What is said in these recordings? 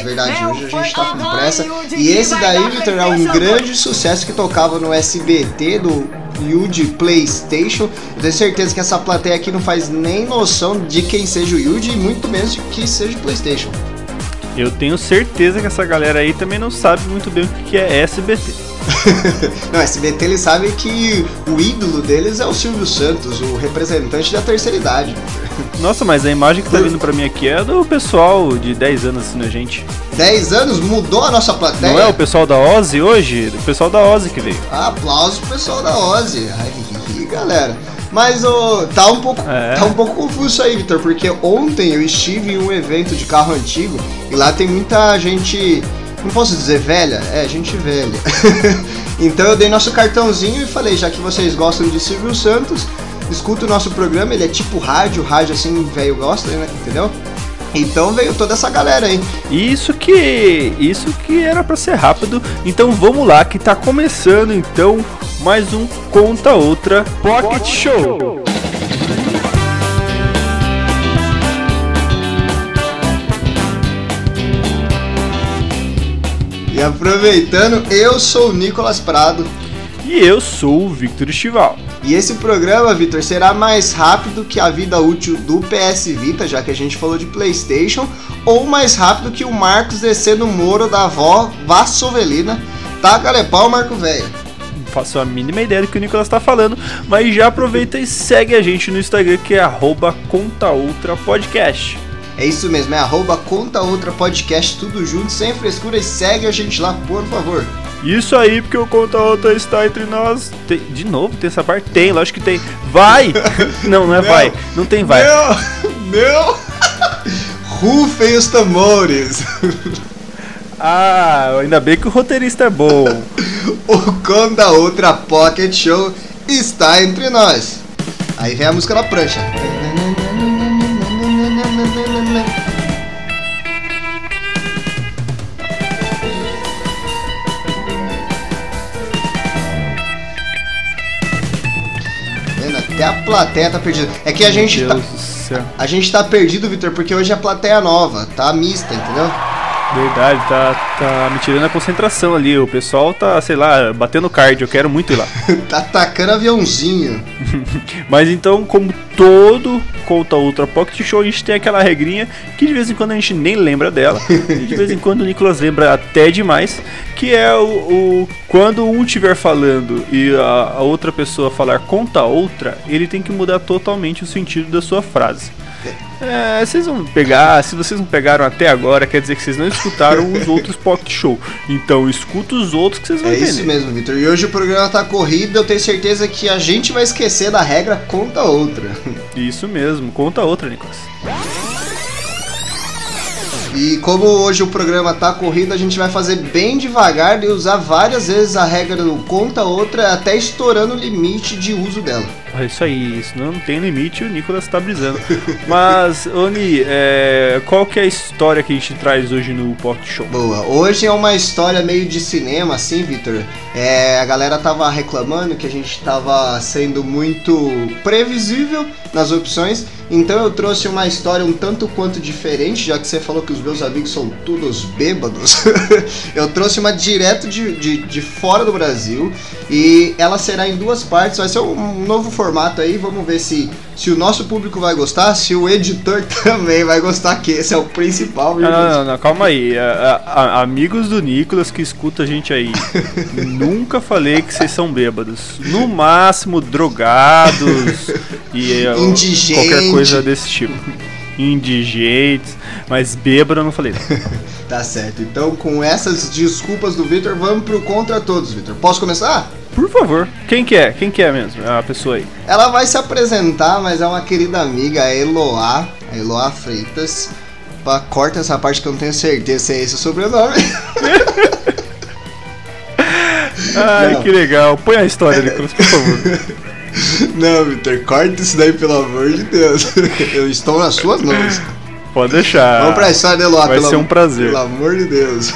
É verdade, hoje a gente tá com pressa. E esse daí, Vitor, é um grande sucesso que tocava no SBT do Yuji PlayStation. Eu tenho certeza que essa plateia aqui não faz nem noção de quem seja o Yuji e muito menos de que seja o PlayStation. Eu tenho certeza que essa galera aí também não sabe muito bem o que é SBT. não, SBT eles sabem que o ídolo deles é o Silvio Santos, o representante da terceira idade. Nossa, mas a imagem que tá vindo pra mim aqui é do pessoal de 10 anos assistindo a gente. 10 anos? Mudou a nossa plateia? Não é o pessoal da Ozzy hoje? O pessoal da Ozzy que veio. Aplausos pro pessoal da Ozzy. Ai, galera. Mas oh, tá, um pouco, é. tá um pouco confuso isso aí, Vitor, porque ontem eu estive em um evento de carro antigo e lá tem muita gente não posso dizer velha? É, gente velha. então eu dei nosso cartãozinho e falei, já que vocês gostam de Silvio Santos, escuta o nosso programa, ele é tipo rádio, rádio assim, velho gosta, né? Entendeu? Então veio toda essa galera aí. Isso que isso que era para ser rápido. Então vamos lá que tá começando então mais um conta outra Pocket Show. E aproveitando, eu sou o Nicolas Prado. E eu sou o Victor Estival. E esse programa, Victor, será mais rápido que a vida útil do PS Vita, já que a gente falou de PlayStation, ou mais rápido que o Marcos descendo o moro da avó Vassovelina. Tá, pau, Marco Velho. Faço a mínima ideia do que o Nicolas está falando, mas já aproveita e segue a gente no Instagram que é arroba Conta Outra Podcast. É isso mesmo, é arroba conta outra podcast, tudo junto, sem frescura e segue a gente lá, por favor. Isso aí, porque o Conta Outra está entre nós. Tem, de novo, tem essa parte? Tem, lógico que tem. Vai! não, não é vai. Não tem vai. Não! Não! Rufem os tambores! ah, ainda bem que o roteirista é bom. o Conta Outra Pocket Show está entre nós. Aí vem a música na prancha. Plateia tá perdida. É que a gente Meu tá. A gente tá perdido, Vitor, porque hoje é a plateia nova, tá mista, entendeu? Verdade, tá, tá me tirando a concentração ali. O pessoal tá, sei lá, batendo card, eu quero muito ir lá. tá atacando aviãozinho. Mas então, como todo Conta Ultra Pocket Show, a gente tem aquela regrinha que de vez em quando a gente nem lembra dela. e de vez em quando o Nicolas lembra até demais. Que é o, o quando um estiver falando e a, a outra pessoa falar conta outra, ele tem que mudar totalmente o sentido da sua frase. É, vocês vão pegar, se vocês não pegaram até agora, quer dizer que vocês não escutaram os outros Pocket Show. Então escuta os outros que vocês vão é entender. É isso mesmo, Victor. E hoje o programa tá corrido, eu tenho certeza que a gente vai esquecer da regra conta outra. Isso mesmo, conta outra, Nicolas. E como hoje o programa tá corrido, a gente vai fazer bem devagar e usar várias vezes a regra do conta outra até estourando o limite de uso dela. É isso aí, isso não tem limite, o Nicolas tá brisando. Mas, Oni, é, qual que é a história que a gente traz hoje no Pop Show? Boa, hoje é uma história meio de cinema, assim, Victor. É, a galera tava reclamando que a gente tava sendo muito previsível nas opções, então eu trouxe uma história um tanto quanto diferente, já que você falou que os meus amigos são todos bêbados. eu trouxe uma direto de, de, de fora do Brasil e ela será em duas partes, vai ser um novo formato aí, vamos ver se, se o nosso público vai gostar, se o editor também vai gostar, que esse é o principal. Viu, não, não, não, calma aí. A, a, amigos do Nicolas que escuta a gente aí, nunca falei que vocês são bêbados. No máximo, drogados e Indigente. qualquer coisa desse tipo. Indigentes, mas bêbado eu não falei. tá certo. Então, com essas desculpas do Victor, vamos pro contra todos, Victor. Posso começar? Por favor. Quem que é? Quem que é mesmo? A pessoa aí. Ela vai se apresentar, mas é uma querida amiga, a Eloá, a Eloá Freitas. Pra, corta essa parte que eu não tenho certeza se é esse o sobrenome. Ai, não. que legal. Põe a história, Nicolas, por favor. Não, Victor, corta isso daí, pelo amor de Deus. Eu estou nas suas mãos. Pode deixar. Vamos pra história, Eloá. Vai ser um prazer. Pelo amor de Deus.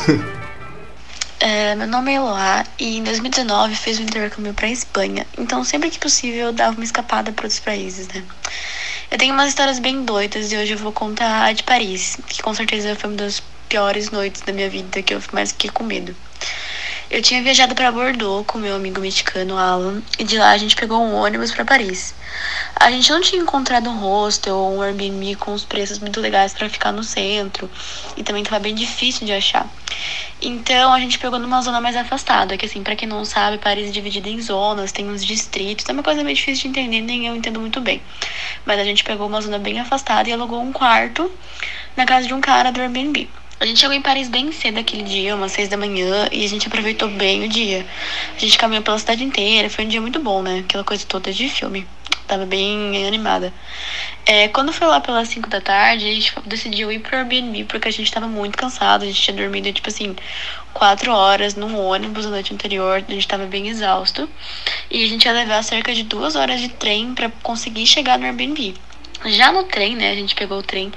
É, meu nome é Eloá e em 2019 fiz um intercâmbio para Espanha, então sempre que possível eu dava uma escapada para outros países, né? Eu tenho umas histórias bem doidas e hoje eu vou contar a de Paris, que com certeza foi uma das piores noites da minha vida, que eu mais fiquei com medo. Eu tinha viajado para Bordeaux com meu amigo mexicano Alan e de lá a gente pegou um ônibus para Paris. A gente não tinha encontrado um hostel ou um Airbnb com os preços muito legais para ficar no centro e também estava bem difícil de achar. Então a gente pegou numa zona mais afastada, que assim, para quem não sabe, Paris é dividida em zonas, tem uns distritos, é uma coisa meio difícil de entender, nem eu entendo muito bem. Mas a gente pegou uma zona bem afastada e alugou um quarto na casa de um cara do Airbnb. A gente chegou em Paris bem cedo aquele dia, umas seis da manhã, e a gente aproveitou bem o dia. A gente caminhou pela cidade inteira, foi um dia muito bom, né? Aquela coisa toda de filme. Tava bem animada. É, quando foi lá pelas 5 da tarde, a gente decidiu ir pro Airbnb porque a gente tava muito cansado. A gente tinha dormido, tipo assim, quatro horas num ônibus na noite anterior. A gente tava bem exausto. E a gente ia levar cerca de duas horas de trem para conseguir chegar no Airbnb. Já no trem, né, a gente pegou o trem,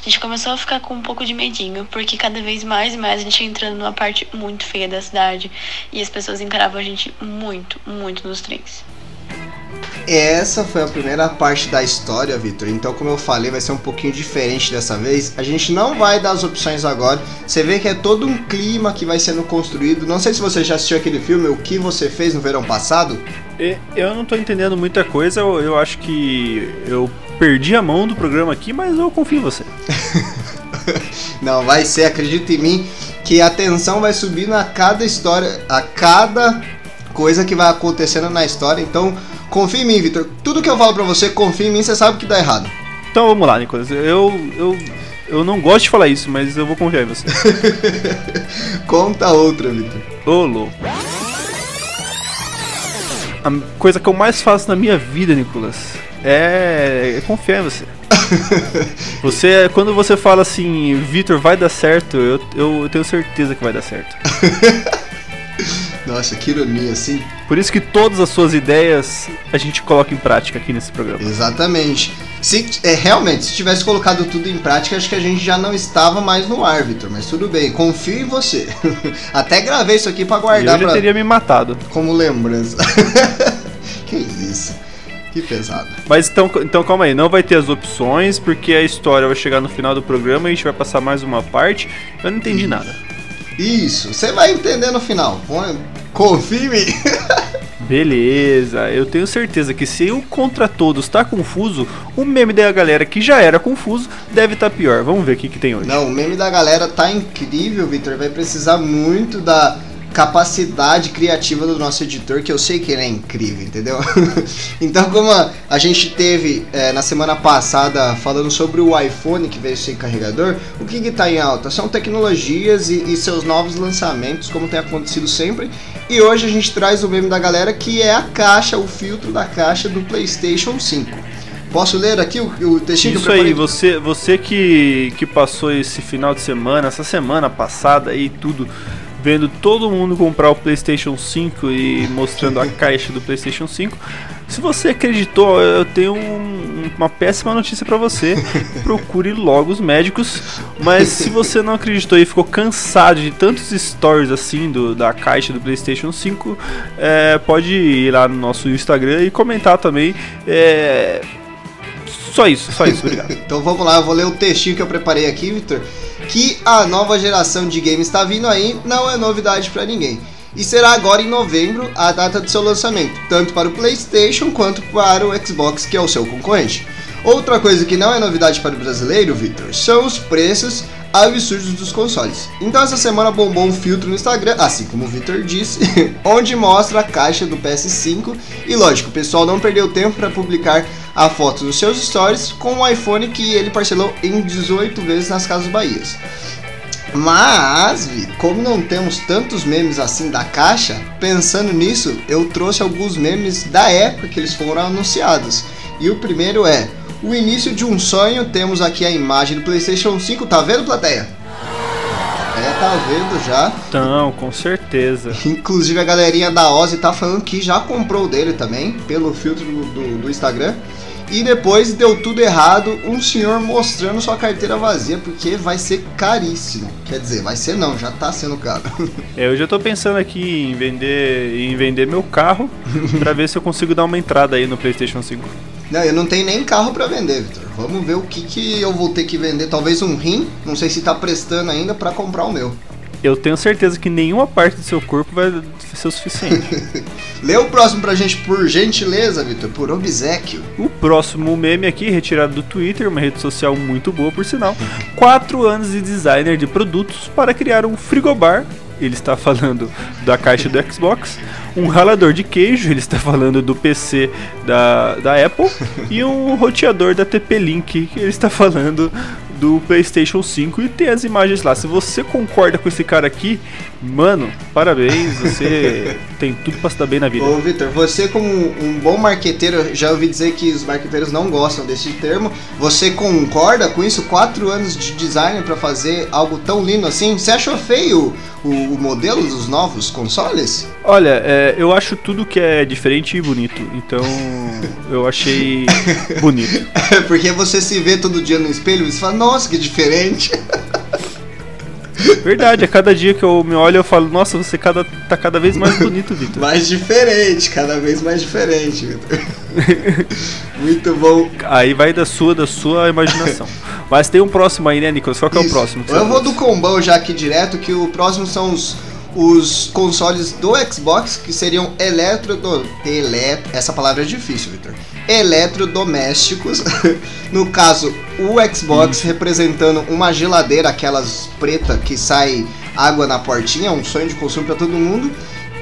a gente começou a ficar com um pouco de medinho, porque cada vez mais e mais a gente ia entrando numa parte muito feia da cidade e as pessoas encaravam a gente muito, muito nos trens. Essa foi a primeira parte da história, Victor. Então, como eu falei, vai ser um pouquinho diferente dessa vez. A gente não vai dar as opções agora. Você vê que é todo um clima que vai sendo construído. Não sei se você já assistiu aquele filme, O que você fez no verão passado. Eu não tô entendendo muita coisa. Eu, eu acho que eu perdi a mão do programa aqui, mas eu confio em você. não, vai ser, acredita em mim, que a tensão vai subindo a cada história, a cada coisa que vai acontecendo na história. Então, confia em mim, Vitor. Tudo que eu falo pra você, confia em mim, você sabe que dá errado. Então vamos lá, Nicolas. Eu, eu, eu não gosto de falar isso, mas eu vou confiar em você. Conta outra, Vitor. Ô, louco. A coisa que eu mais faço na minha vida, Nicolas, é, confiar em você. você, quando você fala assim, Vitor, vai dar certo, eu, eu tenho certeza que vai dar certo. Nossa, que ironia, assim. Por isso que todas as suas ideias a gente coloca em prática aqui nesse programa. Exatamente. Se, é, realmente, se tivesse colocado tudo em prática, acho que a gente já não estava mais no árbitro, mas tudo bem, confio em você. Até gravei isso aqui para guardar. Eu já pra... teria me matado. Como lembrança. que isso. Que pesado. Mas então, então calma aí, não vai ter as opções, porque a história vai chegar no final do programa e a gente vai passar mais uma parte. Eu não entendi Isso. nada. Isso, você vai entender no final. Em mim. Beleza, eu tenho certeza que se o contra todos tá confuso, o meme da galera que já era confuso deve estar tá pior. Vamos ver o que, que tem hoje. Não, o meme da galera tá incrível, Victor. Vai precisar muito da capacidade criativa do nosso editor, que eu sei que ele é incrível, entendeu? então, como a, a gente teve é, na semana passada falando sobre o iPhone que veio sem carregador, o que está em alta? São tecnologias e, e, seus novos lançamentos, como tem acontecido sempre. E hoje a gente traz o meme da galera que é a caixa, o filtro da caixa do PlayStation 5. Posso ler aqui o, o textinho Isso que eu aí, você, você que, que passou esse final de semana, essa semana passada aí, tudo vendo todo mundo comprar o PlayStation 5 e mostrando a caixa do PlayStation 5. Se você acreditou, eu tenho um, uma péssima notícia para você. Procure logo os médicos. Mas se você não acreditou e ficou cansado de tantos stories assim do, da caixa do PlayStation 5, é, pode ir lá no nosso Instagram e comentar também. É, só isso, só isso, obrigado. então vamos lá, eu vou ler o textinho que eu preparei aqui, Victor que a nova geração de games está vindo aí não é novidade para ninguém. E será agora em novembro a data de seu lançamento, tanto para o PlayStation quanto para o Xbox, que é o seu concorrente. Outra coisa que não é novidade para o brasileiro, Victor, são os preços absurdos dos consoles. Então essa semana bombou um filtro no Instagram, assim como o Victor disse, onde mostra a caixa do PS5 e lógico, o pessoal não perdeu tempo para publicar a foto dos seus stories com o iPhone que ele parcelou em 18 vezes nas Casas Bahias. Mas, como não temos tantos memes assim da caixa, pensando nisso, eu trouxe alguns memes da época que eles foram anunciados. E o primeiro é o início de um sonho. Temos aqui a imagem do PlayStation 5. Tá vendo, plateia? É, tá vendo já. Então, com certeza. Inclusive a galerinha da Ozzy tá falando que já comprou o dele também, pelo filtro do, do, do Instagram. E depois deu tudo errado, um senhor mostrando sua carteira vazia, porque vai ser caríssimo. Quer dizer, vai ser não, já tá sendo caro. É, eu já tô pensando aqui em vender, em vender meu carro para ver se eu consigo dar uma entrada aí no PlayStation 5. Não, eu não tenho nem carro para vender, Vitor. Vamos ver o que, que eu vou ter que vender. Talvez um rim, não sei se tá prestando ainda para comprar o meu. Eu tenho certeza que nenhuma parte do seu corpo vai ser o suficiente. Lê o próximo pra gente, por gentileza, Vitor, por obsequio. O próximo meme aqui, retirado do Twitter, uma rede social muito boa, por sinal. Quatro anos de designer de produtos para criar um frigobar ele está falando da caixa do Xbox, um ralador de queijo, ele está falando do PC da, da Apple, e um roteador da TP-Link, ele está falando do PlayStation 5 e tem as imagens lá. Se você concorda com esse cara aqui, mano, parabéns, você tem tudo para se dar bem na vida. Ô, Vitor, você como um bom marqueteiro, já ouvi dizer que os marqueteiros não gostam desse termo. Você concorda com isso? Quatro anos de design para fazer algo tão lindo assim? Você achou feio o, o modelo dos novos consoles? Olha, é, eu acho tudo que é diferente e bonito. Então, eu achei bonito. Porque você se vê todo dia no espelho e você fala, nossa, que diferente. Verdade, a cada dia que eu me olho eu falo, nossa, você cada, tá cada vez mais bonito, Vitor. Mais diferente, cada vez mais diferente, Vitor. Muito bom. Aí vai da sua, da sua imaginação. Mas tem um próximo aí, né, Nicolas? Qual que é o próximo? Eu vou do combão já aqui direto, que o próximo são os os consoles do Xbox que seriam eletro elet, essa palavra é difícil, Victor. Eletrodomésticos. no caso, o Xbox hum. representando uma geladeira, aquelas preta que sai água na portinha, um sonho de consumo para todo mundo.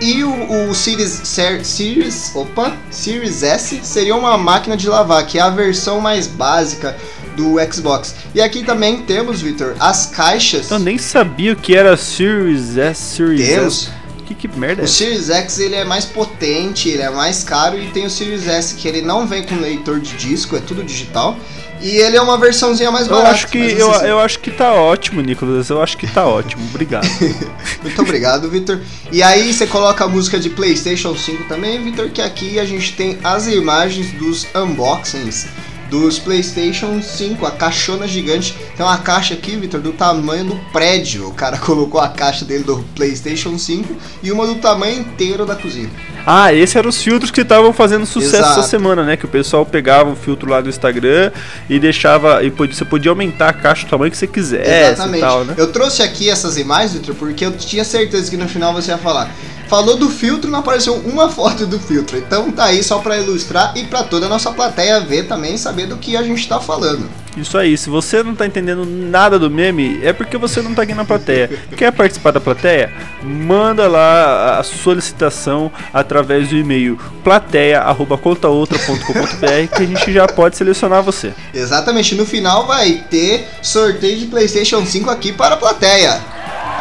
E o, o Series, Series, opa, Series S seria uma máquina de lavar, que é a versão mais básica do Xbox. E aqui também temos, Victor, as caixas. Eu nem sabia o que era Series S, Series temos. S. Que, que merda é O Series X ele é mais potente, ele é mais caro e tem o Series S que ele não vem com leitor de disco, é tudo digital. E ele é uma versãozinha mais barata. Eu acho que, eu, eu acho que tá ótimo, Nicolas. Eu acho que tá ótimo. Obrigado. Muito obrigado, Victor. E aí você coloca a música de PlayStation 5 também, Victor, que aqui a gente tem as imagens dos unboxings dos PlayStation 5, a caixona gigante. Tem uma caixa aqui, Vitor, do tamanho do prédio. O cara colocou a caixa dele do PlayStation 5 e uma do tamanho inteiro da cozinha. Ah, esses eram os filtros que estavam fazendo sucesso Exato. essa semana, né? Que o pessoal pegava o filtro lá do Instagram e deixava. E você podia aumentar a caixa do tamanho que você quisesse. Exatamente. Tal, né? Eu trouxe aqui essas imagens, Vitor, porque eu tinha certeza que no final você ia falar. Falou do filtro, não apareceu uma foto do filtro. Então tá aí só para ilustrar e para toda a nossa plateia ver também saber do que a gente tá falando. Isso aí, se você não tá entendendo nada do meme, é porque você não tá aqui na plateia. Quer participar da plateia? Manda lá a solicitação através do e-mail plateia@contaoutra.com.br que a gente já pode selecionar você. Exatamente, no final vai ter sorteio de PlayStation 5 aqui para a plateia.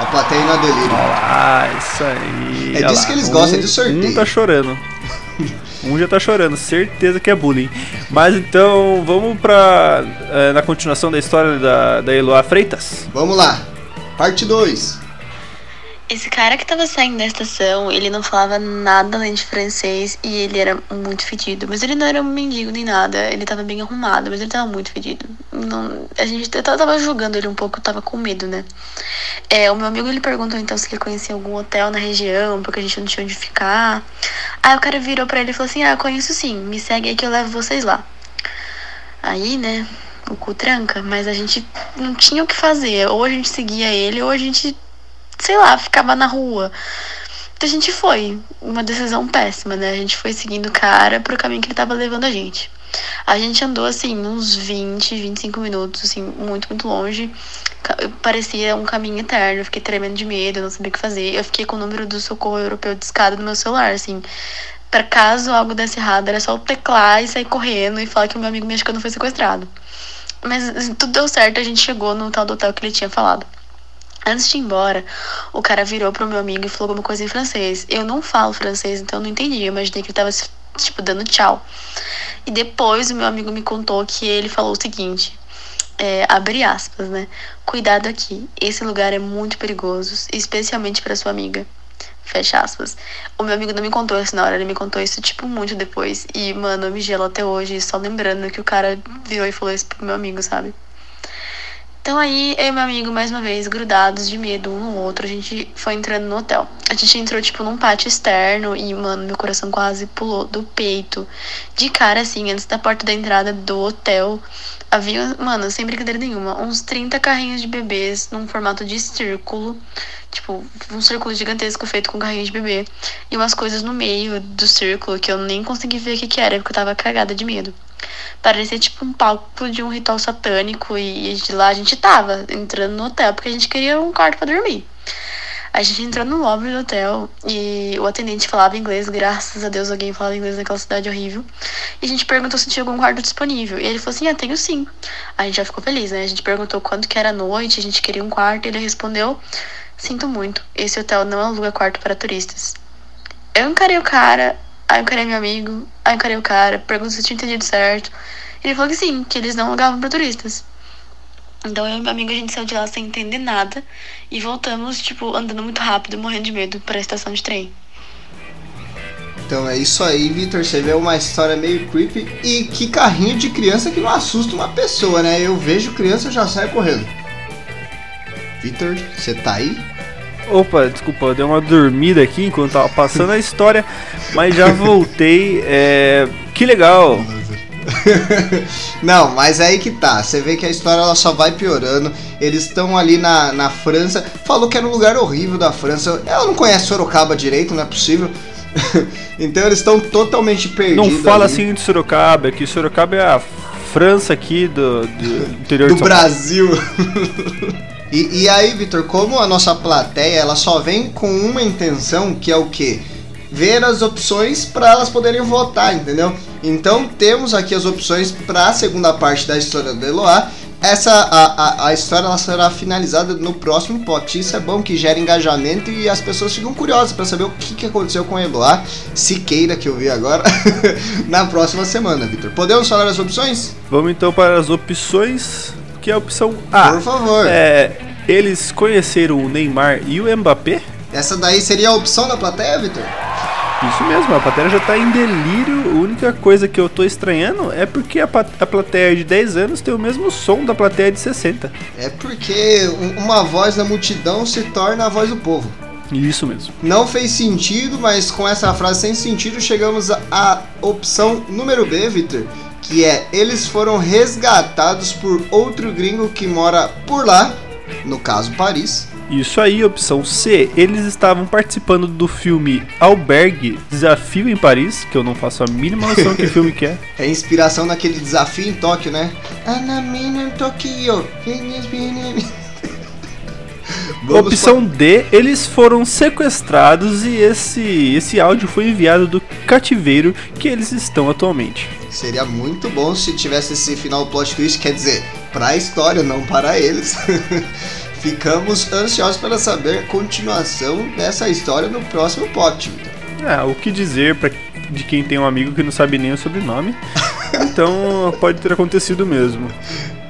A plateia na delírio. Ah, isso aí. É disso que eles gostam, um, de sorteio. Um tá chorando. Um já tá chorando, certeza que é bullying. Mas então, vamos pra. É, na continuação da história da, da Eloá Freitas? Vamos lá, parte 2. Esse cara que tava saindo da estação, ele não falava nada além de francês e ele era muito fedido. Mas ele não era um mendigo nem nada, ele tava bem arrumado, mas ele tava muito fedido. Não, a gente tava julgando ele um pouco, eu tava com medo, né? É, o meu amigo ele perguntou então se ele conhecia algum hotel na região, porque a gente não tinha onde ficar. Aí o cara virou pra ele e falou assim: Ah, conheço sim, me segue aí que eu levo vocês lá. Aí, né, o cu tranca, mas a gente não tinha o que fazer. Ou a gente seguia ele, ou a gente sei lá, ficava na rua. Então a gente foi. Uma decisão péssima, né? A gente foi seguindo o cara pro caminho que ele tava levando a gente. A gente andou assim, uns 20, 25 minutos, assim, muito, muito longe. Parecia um caminho eterno. Eu fiquei tremendo de medo, não sabia o que fazer. Eu fiquei com o número do socorro europeu de escada no meu celular, assim. Para caso algo desse errado, era só teclar e sair correndo e falar que o meu amigo mexicano foi sequestrado. Mas assim, tudo deu certo, a gente chegou no tal do hotel que ele tinha falado. Antes de ir embora, o cara virou pro meu amigo e falou alguma coisa em francês. Eu não falo francês, então não entendi. Eu imaginei que ele tava, tipo, dando tchau. E depois o meu amigo me contou que ele falou o seguinte: é, abre aspas, né? Cuidado aqui, esse lugar é muito perigoso, especialmente para sua amiga. Fecha aspas. O meu amigo não me contou isso na hora, ele me contou isso, tipo, muito depois. E, mano, eu me gelo até hoje, só lembrando que o cara virou e falou isso pro meu amigo, sabe? Então aí, eu e meu amigo, mais uma vez, grudados de medo um no outro, a gente foi entrando no hotel. A gente entrou, tipo, num pátio externo e, mano, meu coração quase pulou do peito. De cara, assim, antes da porta da entrada do hotel, havia, mano, sem brincadeira nenhuma, uns 30 carrinhos de bebês num formato de círculo. Tipo, um círculo gigantesco feito com carrinho de bebê. E umas coisas no meio do círculo que eu nem consegui ver o que, que era, porque eu tava cagada de medo. Parecia tipo um palco de um ritual satânico e de lá a gente tava entrando no hotel porque a gente queria um quarto para dormir. A gente entrou no lobby do hotel e o atendente falava inglês, graças a Deus alguém falava inglês naquela cidade horrível. E a gente perguntou se tinha algum quarto disponível. E ele falou assim: Ah, tenho sim. A gente já ficou feliz, né? A gente perguntou quanto que era a noite, a gente queria um quarto, e ele respondeu: Sinto muito, esse hotel não aluga quarto para turistas. Eu encarei o cara, Aí eu encarei meu amigo, aí eu encarei o cara, perguntei se tinha entendido certo. Ele falou que sim, que eles não alugavam para turistas. Então eu e meu amigo a gente saiu de lá sem entender nada e voltamos, tipo, andando muito rápido, morrendo de medo para a estação de trem. Então é isso aí, Victor. Você vê uma história meio creepy. E que carrinho de criança que não assusta uma pessoa, né? Eu vejo criança e já saio correndo. Victor, você tá aí? Opa, desculpa, eu dei uma dormida aqui enquanto tava passando a história, mas já voltei. É... Que legal! Não, mas aí que tá. Você vê que a história ela só vai piorando. Eles estão ali na, na França. Falou que era um lugar horrível da França. Ela não conhece Sorocaba direito, não é possível. então eles estão totalmente perdidos. Não fala ali. assim de Sorocaba, que Sorocaba é a França aqui do, do interior do Brasil. E, e aí, Vitor, como a nossa plateia ela só vem com uma intenção, que é o quê? Ver as opções para elas poderem votar, entendeu? Então temos aqui as opções para a segunda parte da história do Eloá. Essa a, a, a história ela será finalizada no próximo pote. Isso é bom que gera engajamento e as pessoas ficam curiosas para saber o que, que aconteceu com Eloá, Siqueira que eu vi agora, na próxima semana, Vitor. Podemos falar as opções? Vamos então para as opções que é a opção A. Por favor. É, eles conheceram o Neymar e o Mbappé? Essa daí seria a opção da plateia, Vitor? Isso mesmo, a plateia já tá em delírio. A única coisa que eu tô estranhando é porque a, a plateia de 10 anos tem o mesmo som da plateia de 60. É porque uma voz da multidão se torna a voz do povo. Isso mesmo. Não fez sentido, mas com essa frase sem sentido chegamos à opção número B, Victor, que é eles foram resgatados por outro gringo que mora por lá, no caso Paris. Isso aí, opção C. Eles estavam participando do filme Albergue Desafio em Paris, que eu não faço a mínima noção que filme que é. É inspiração naquele desafio em Tóquio, né? Anamina Tokyo. Opção D, eles foram sequestrados e esse, esse áudio foi enviado do cativeiro que eles estão atualmente. Seria muito bom se tivesse esse final plot twist, quer dizer, para a história, não para eles. Ficamos ansiosos para saber a continuação dessa história no próximo pote. Ah, o que dizer para de quem tem um amigo que não sabe nem o sobrenome. então pode ter acontecido mesmo.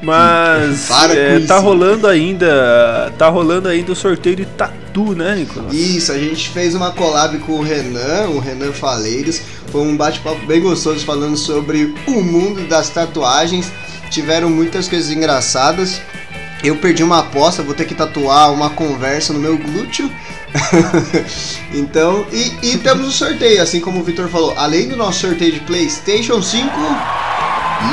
Mas é, tá rolando ainda. Tá rolando ainda o sorteio de tatu, né, Nicolas? Isso, a gente fez uma collab com o Renan, o Renan Faleiros. Foi um bate-papo bem gostoso falando sobre o mundo das tatuagens. Tiveram muitas coisas engraçadas. Eu perdi uma aposta, vou ter que tatuar uma conversa no meu glúteo. então, e, e temos o sorteio, assim como o Vitor falou. Além do nosso sorteio de PlayStation 5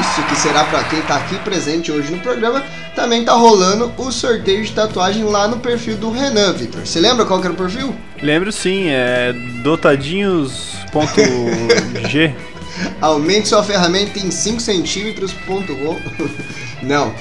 isso que será para quem tá aqui presente hoje no programa, também tá rolando o sorteio de tatuagem lá no perfil do Renan, Victor. Você lembra qual que era o perfil? Lembro sim, é dotadinhos.g. Aumente sua ferramenta em 5 centímetros. Não,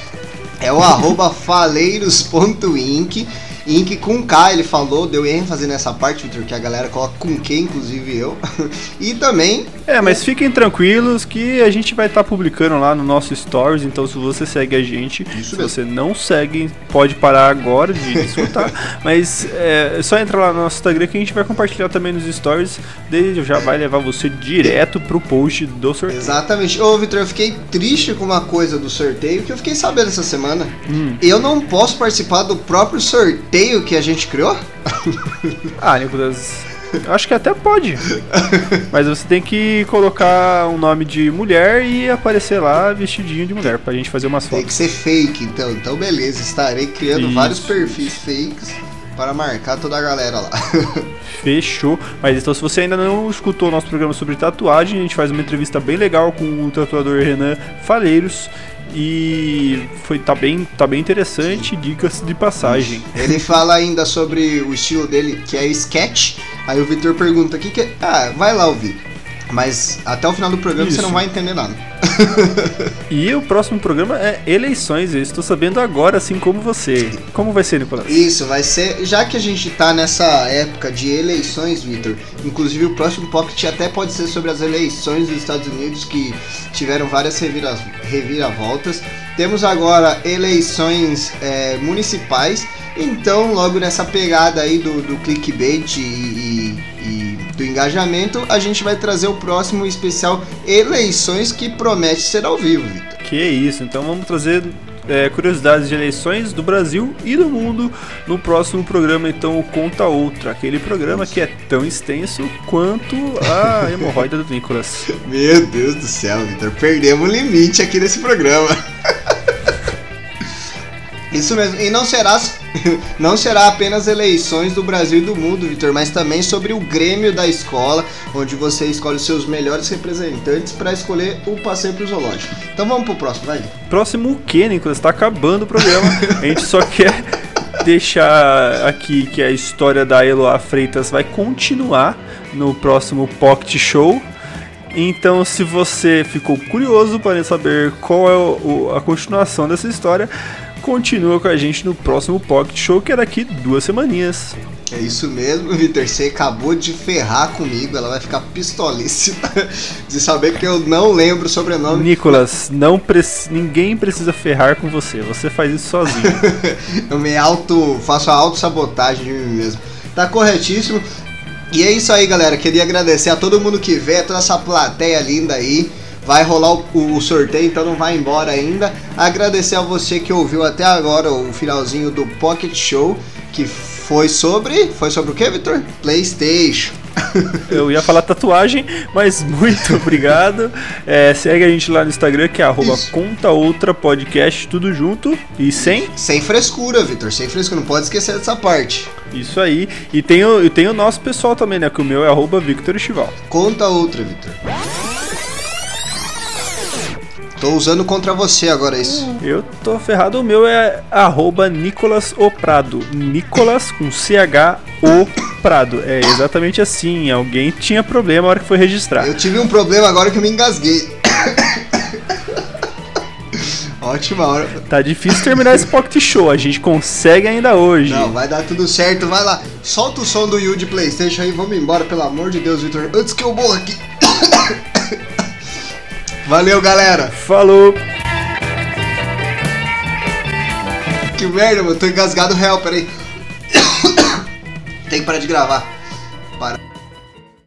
é o arroba faleiros.inc Inc com K, ele falou, deu ênfase nessa parte, Victor, que a galera coloca com Q, inclusive eu. e também. É, mas fiquem tranquilos que a gente vai estar tá publicando lá no nosso Stories, então se você segue a gente, Isso se mesmo. você não segue, pode parar agora de escutar. mas é, só entra lá no nosso Instagram que a gente vai compartilhar também nos Stories, daí já vai levar você direto pro post do sorteio. Exatamente. Ô, Victor, eu fiquei triste com uma coisa do sorteio que eu fiquei sabendo essa semana. Hum. Eu não posso participar do próprio sorteio sorteio que a gente criou? ah, Nicolas, Acho que até pode. Mas você tem que colocar um nome de mulher e aparecer lá vestidinho de mulher pra gente fazer umas Tem fotos. que ser fake, então. Então, beleza. Estarei criando Isso. vários perfis fakes para marcar toda a galera lá. Fechou. Mas então, se você ainda não escutou o nosso programa sobre tatuagem, a gente faz uma entrevista bem legal com o tatuador Renan Faleiros. E foi tá bem, tá bem interessante, dicas de passagem. Ele fala ainda sobre o estilo dele, que é sketch. Aí o Vitor pergunta aqui que. Ah, vai lá ouvir. Mas até o final do programa você Isso. não vai entender nada. E o próximo programa é eleições. Eu estou sabendo agora, assim como você. Como vai ser, Nicolas? Isso, vai ser. Já que a gente tá nessa época de eleições, Vitor, inclusive o próximo Pocket até pode ser sobre as eleições dos Estados Unidos que tiveram várias revira, reviravoltas. Temos agora eleições é, municipais, então, logo nessa pegada aí do, do clickbait e, e- e do engajamento, a gente vai trazer o próximo especial Eleições que promete ser ao vivo, Vitor. Que isso, então vamos trazer é, curiosidades de eleições do Brasil e do mundo no próximo programa, então o Conta Outra, aquele programa que é tão extenso quanto a hemorroida do Nicolas. Meu Deus do céu, Vitor, perdemos o limite aqui nesse programa. Isso mesmo, e não será, não será apenas eleições do Brasil e do mundo, Vitor, mas também sobre o Grêmio da escola, onde você escolhe os seus melhores representantes para escolher o passeio pro zoológico. Então vamos pro próximo, vai. Próximo o que, Nicolas? Tá acabando o programa. A gente só quer deixar aqui que a história da Eloá Freitas vai continuar no próximo Pocket Show. Então, se você ficou curioso para saber qual é a continuação dessa história, continua com a gente no próximo Pocket Show, que é daqui duas semaninhas. É isso mesmo, Vitor, você acabou de ferrar comigo, ela vai ficar pistolíssima de saber que eu não lembro o sobrenome. Nicolas, não ninguém precisa ferrar com você, você faz isso sozinho. Eu me auto. faço a auto-sabotagem de mim mesmo. Tá corretíssimo. E é isso aí, galera. Queria agradecer a todo mundo que vê, a toda essa plateia linda aí. Vai rolar o, o sorteio, então não vai embora ainda. Agradecer a você que ouviu até agora o finalzinho do Pocket Show, que foi sobre. Foi sobre o que, Vitor? PlayStation. Eu ia falar tatuagem, mas muito obrigado. É, segue a gente lá no Instagram, que é arroba Isso. conta outra podcast, tudo junto e sem. Sem frescura, Vitor. Sem frescura. Não pode esquecer dessa parte. Isso aí. E tem o, tem o nosso pessoal também, né? Que o meu é arroba Victor Estival. Conta outra, Vitor. Tô usando contra você agora isso. Eu tô ferrado, o meu é arroba Nicolas O Prado. Nicolas com CH O Prado. É exatamente assim. Alguém tinha problema na hora que foi registrar. Eu tive um problema agora que eu me engasguei. Ótima hora. Tá difícil terminar esse pocket show. A gente consegue ainda hoje. Não, vai dar tudo certo. Vai lá. Solta o som do Yu de Playstation aí. Vamos embora, pelo amor de Deus, Victor. Antes que eu morra aqui. Valeu, galera. Falou! Que merda, mano. Tô engasgado real, peraí. Tem que parar de gravar. Para.